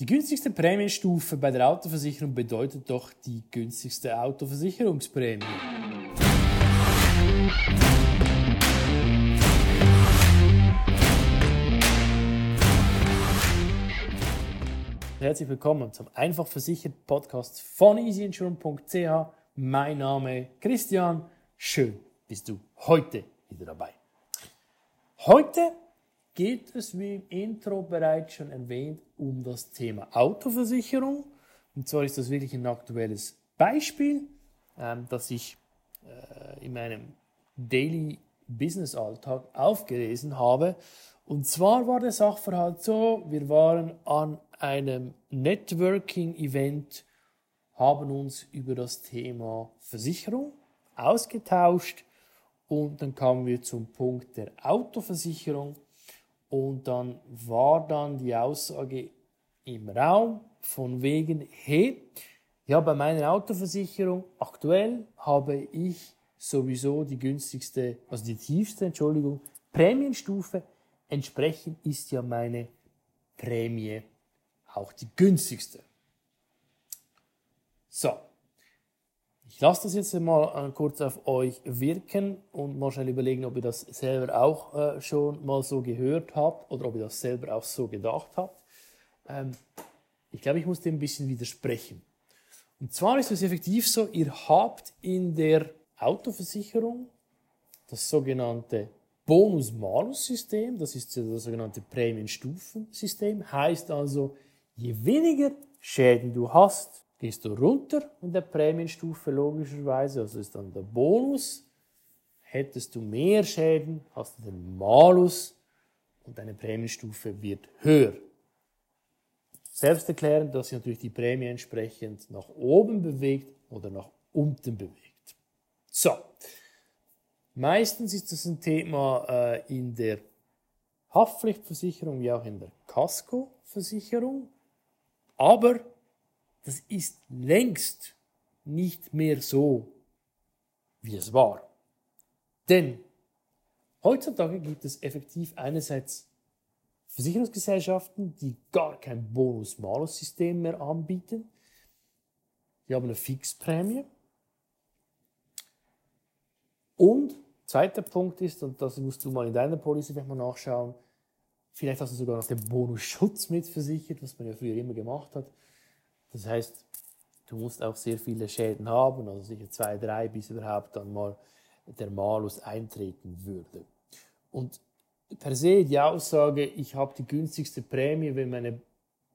Die günstigste Prämienstufe bei der Autoversicherung bedeutet doch die günstigste Autoversicherungsprämie. Herzlich willkommen zum Einfach versichert Podcast von easyinsurance.ch. Mein Name ist Christian. Schön bist du heute wieder dabei. Heute geht es, wie im Intro bereits schon erwähnt, um das Thema Autoversicherung. Und zwar ist das wirklich ein aktuelles Beispiel, ähm, das ich äh, in meinem Daily Business Alltag aufgelesen habe. Und zwar war der Sachverhalt so, wir waren an einem Networking-Event, haben uns über das Thema Versicherung ausgetauscht und dann kamen wir zum Punkt der Autoversicherung und dann war dann die Aussage im Raum von wegen, hey, ja, bei meiner Autoversicherung aktuell habe ich sowieso die günstigste, also die tiefste, Entschuldigung, Prämienstufe. Entsprechend ist ja meine Prämie auch die günstigste. So, ich lasse das jetzt mal äh, kurz auf euch wirken und mal schnell überlegen, ob ihr das selber auch äh, schon mal so gehört habt oder ob ihr das selber auch so gedacht habt. Ähm, ich glaube, ich muss dem ein bisschen widersprechen. Und zwar ist es effektiv so, ihr habt in der Autoversicherung das sogenannte Bonus-Malus-System, das ist das sogenannte Prämienstufensystem, heißt also, je weniger Schäden du hast, gehst du runter in der Prämienstufe logischerweise, also ist dann der Bonus. Hättest du mehr Schäden, hast du den Malus und deine Prämienstufe wird höher. Selbst erklären, dass sich natürlich die Prämie entsprechend nach oben bewegt oder nach unten bewegt. So, meistens ist das ein Thema äh, in der Haftpflichtversicherung wie auch in der Casco-Versicherung, aber das ist längst nicht mehr so, wie es war. Denn heutzutage gibt es effektiv einerseits Versicherungsgesellschaften, die gar kein Bonus-Malus-System mehr anbieten. Die haben eine Fixprämie. Und zweiter Punkt ist, und das musst du mal in deiner Policy vielleicht mal nachschauen, vielleicht hast du sogar noch den Bonusschutz mitversichert, was man ja früher immer gemacht hat. Das heißt, du musst auch sehr viele Schäden haben, also sicher zwei, drei, bis überhaupt dann mal der Malus eintreten würde. Und per se die Aussage, ich habe die günstigste Prämie, wenn meine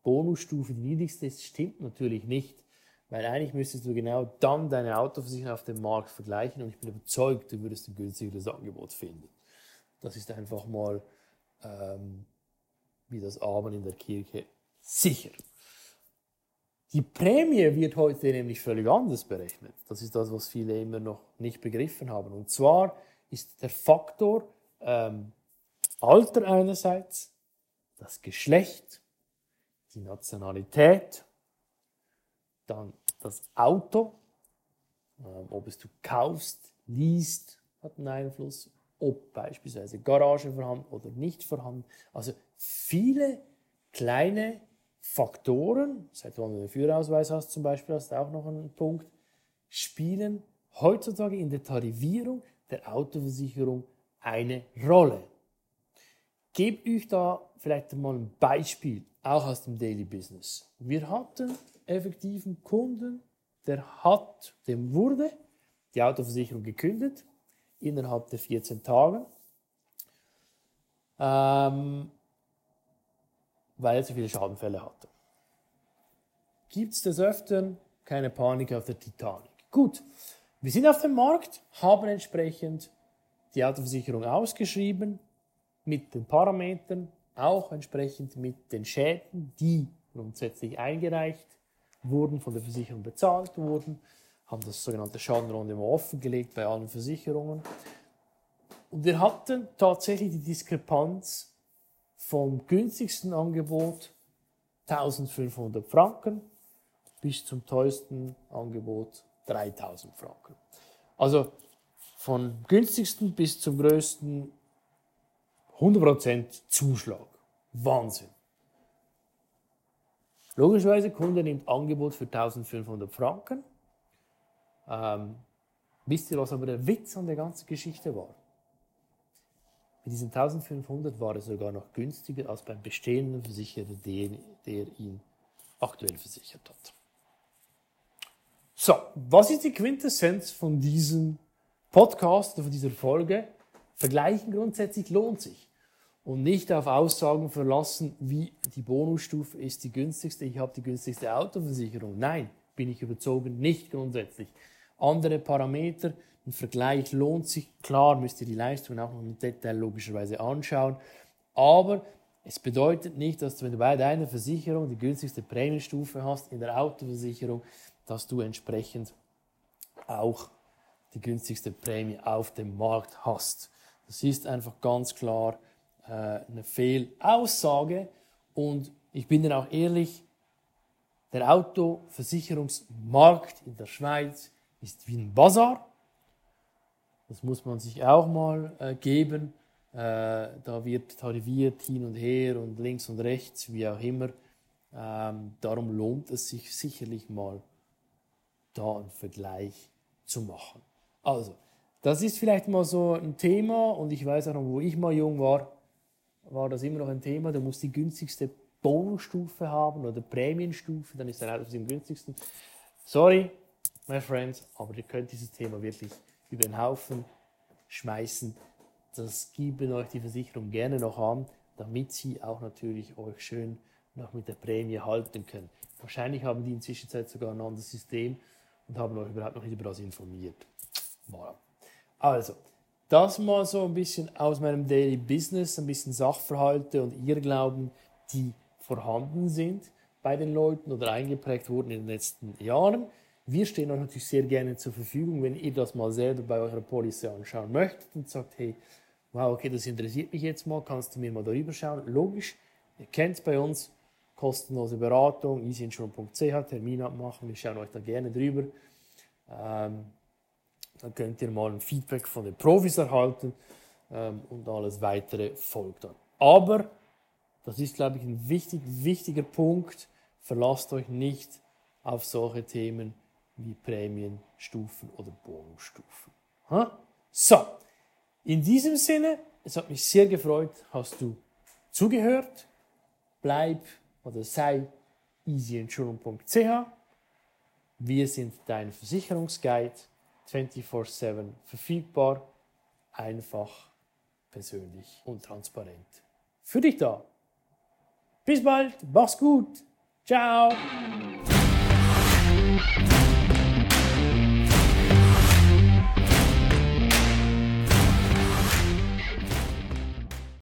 Bonusstufe die niedrigste ist, stimmt natürlich nicht. Weil eigentlich müsstest du genau dann deine Autoversicherung auf dem Markt vergleichen und ich bin überzeugt, du würdest ein günstigeres Angebot finden. Das ist einfach mal ähm, wie das Amen in der Kirche sicher. Die Prämie wird heute nämlich völlig anders berechnet. Das ist das, was viele immer noch nicht begriffen haben. Und zwar ist der Faktor ähm, Alter einerseits, das Geschlecht, die Nationalität, dann das Auto, ähm, ob es du kaufst, liest, hat einen Einfluss, ob beispielsweise Garage vorhanden oder nicht vorhanden. Also viele kleine Faktoren, seit wann du einen Führerausweis hast zum Beispiel, hast du auch noch einen Punkt, spielen heutzutage in der Tarifierung der Autoversicherung eine Rolle. Gebe euch da vielleicht mal ein Beispiel, auch aus dem Daily Business. Wir hatten effektiven Kunden, der hat, dem wurde die Autoversicherung gekündigt innerhalb der 14 Tage. Ähm, weil er zu viele Schadenfälle hatte. Gibt es des Öfteren keine Panik auf der Titanic? Gut, wir sind auf dem Markt, haben entsprechend die Autoversicherung ausgeschrieben mit den Parametern, auch entsprechend mit den Schäden, die grundsätzlich eingereicht wurden, von der Versicherung bezahlt wurden, haben das sogenannte Schadenrunde offengelegt bei allen Versicherungen. Und wir hatten tatsächlich die Diskrepanz vom günstigsten Angebot 1500 Franken bis zum teuersten Angebot 3000 Franken. Also von günstigsten bis zum größten 100% Zuschlag. Wahnsinn. Logischerweise, Kunde nimmt Angebot für 1500 Franken. Ähm, wisst ihr, was aber der Witz an der ganzen Geschichte war? Mit diesen 1500 war es sogar noch günstiger als beim bestehenden Versicherer, der, der ihn aktuell versichert hat. So, was ist die Quintessenz von diesem Podcast von dieser Folge? Vergleichen grundsätzlich lohnt sich. Und nicht auf Aussagen verlassen, wie die Bonusstufe ist die günstigste, ich habe die günstigste Autoversicherung. Nein, bin ich überzogen, nicht grundsätzlich. Andere Parameter, ein Vergleich lohnt sich. Klar müsst ihr die Leistung auch noch im Detail logischerweise anschauen. Aber es bedeutet nicht, dass du, wenn du bei deiner Versicherung die günstigste Prämienstufe hast, in der Autoversicherung, dass du entsprechend auch die günstigste Prämie auf dem Markt hast. Das ist einfach ganz klar äh, eine Fehlaussage und ich bin dann auch ehrlich, der Autoversicherungsmarkt in der Schweiz ist wie ein Bazar. Das muss man sich auch mal äh, geben. Äh, da wird tariviert hin und her und links und rechts, wie auch immer. Ähm, darum lohnt es sich sicherlich mal da einen Vergleich zu machen. Also, das ist vielleicht mal so ein Thema und ich weiß auch noch, wo ich mal jung war, war das immer noch ein Thema. Du musst die günstigste Bonusstufe haben oder Prämienstufe, dann ist dein Auto am günstigsten. Sorry, my friends, aber ihr könnt dieses Thema wirklich über den Haufen schmeißen. Das geben euch die Versicherung gerne noch an, damit sie auch natürlich euch schön noch mit der Prämie halten können. Wahrscheinlich haben die inzwischen sogar ein anderes System und haben euch überhaupt noch nicht über das informiert. Voilà. Also, das mal so ein bisschen aus meinem Daily Business, ein bisschen Sachverhalte und Irrglauben, die vorhanden sind bei den Leuten oder eingeprägt wurden in den letzten Jahren. Wir stehen euch natürlich sehr gerne zur Verfügung, wenn ihr das mal selber bei eurer Policy anschauen möchtet und sagt, hey, wow, okay, das interessiert mich jetzt mal, kannst du mir mal darüber schauen? Logisch, ihr kennt es bei uns, kostenlose Beratung, easyinsurance.ch, Termin abmachen, wir schauen euch da gerne drüber. Ähm, dann könnt ihr mal ein Feedback von den Profis erhalten ähm, und alles weitere folgt dann. Aber, das ist, glaube ich, ein wichtig, wichtiger Punkt, verlasst euch nicht auf solche Themen wie Prämienstufen oder Bonusstufen. So, in diesem Sinne, es hat mich sehr gefreut, hast du zugehört. Bleib oder sei easyinsurance.ch. Wir sind dein Versicherungsguide, 24/7 verfügbar, einfach, persönlich und transparent. Für dich da. Bis bald, mach's gut. Ciao.